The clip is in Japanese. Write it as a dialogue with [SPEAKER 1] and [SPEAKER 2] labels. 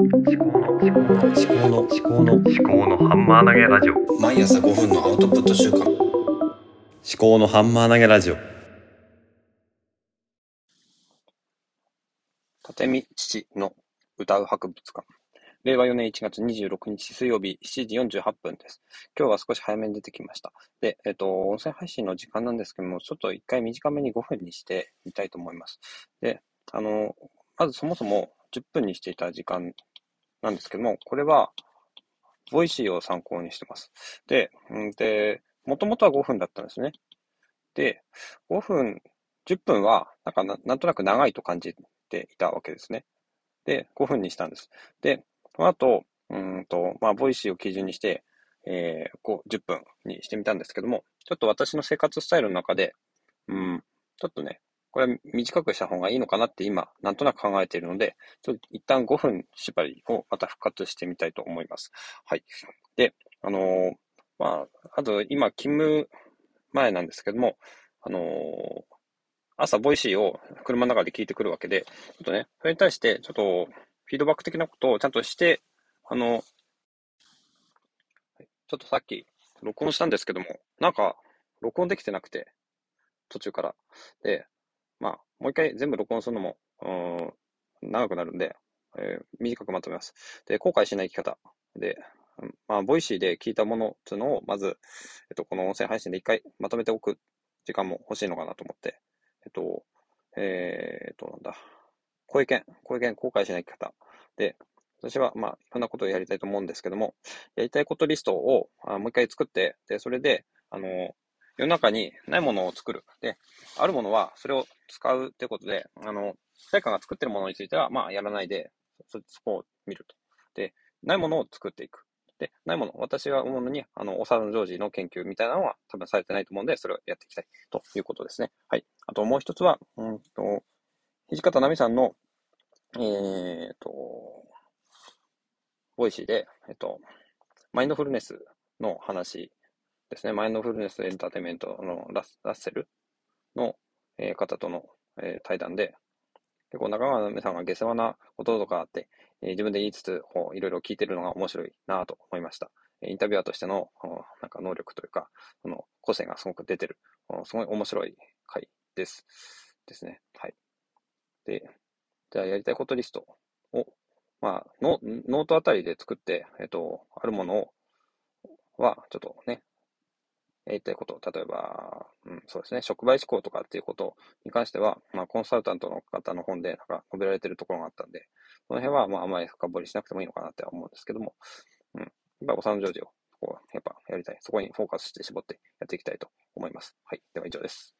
[SPEAKER 1] 思考の思考の思考の思考の思考のハンマー投げラジオ
[SPEAKER 2] 毎朝5分のアウトプット週間
[SPEAKER 1] 思考のハンマー投げラジオ
[SPEAKER 3] 立見父の歌う博物館。令和4年1月26日水曜日7時48分です。今日は少し早めに出てきました。で、えっ、と、音声配信の時間なんですけども、ちょっと一回短めに5分にしてみたいと思います。で、あの、まずそもそも10分にしていた時間なんですけども、これは、ボイシーを参考にしてます。で、うんで、もともとは5分だったんですね。で、5分、10分は、なんかなんとなく長いと感じていたわけですね。で、5分にしたんです。で、その後、うんと、まあ、ボイシーを基準にして、えー、こう、10分にしてみたんですけども、ちょっと私の生活スタイルの中で、うん、ちょっとね、これは短くした方がいいのかなって今、なんとなく考えているので、ちょっと一旦5分縛りをまた復活してみたいと思います。はい。で、あのーまあ、あと今、勤務前なんですけども、あのー朝、ボイシーを車の中で聞いてくるわけで、ちょっとね、それに対して、ちょっと、フィードバック的なことをちゃんとして、あの、ちょっとさっき、録音したんですけども、なんか、録音できてなくて、途中から。で、まあ、もう一回全部録音するのも、うん、長くなるんで、えー短くまとめます。で、後悔しない生き方。で、まあ、ボイシーで聞いたものっていうのを、まず、えっと、この音声配信で一回まとめておく時間も欲しいのかなと思って、えっと、えーっと、なんだ、小意見、小意見、後悔しない生き方。で、私は、まあ、いろんなことをやりたいと思うんですけども、やりたいことリストをあもう一回作って、で、それで、あの、世の中にないものを作る。で、あるものはそれを使うということで、あの、誰かが作ってるものについては、まあ、やらないで、そ、そこを見ると。で、ないものを作っていく。で、ないもの、私が思うのに、あの、おさのジョージの研究みたいなのは多分されてないと思うんで、それをやっていきたいということですね。はい。あともう一つは、うんと、土方奈美さんの、えーと、ボイシーで、えっと、マインドフルネスの話ですね。マインドフルネスエンターテイメントのラッセルの、えー方との、えー対談で、結構中川奈美さんが下世話なこととかあって、えー自分で言いつつ、いろいろ聞いてるのが面白いなと思いました。インタビュアーとしての、なんか能力というか、その個性がすごく出てる、すごい面白い回です。ですね。はい。で、じゃあやりたいことリストを、まあ、ノノートあたりで作って、えっと、あるものを、は、ちょっとね、ええということ、例えば、うん、そうですね、触媒思考とかっていうことに関しては、まあ、コンサルタントの方の本で、なんか、述べられてるところがあったんで、その辺は、まあ、あまり深掘りしなくてもいいのかなって思うんですけども、うん、やっぱ、お産のジョージを、こう、やっぱ、やりたい。そこにフォーカスして絞ってやっていきたいと思います。はい。では以上です。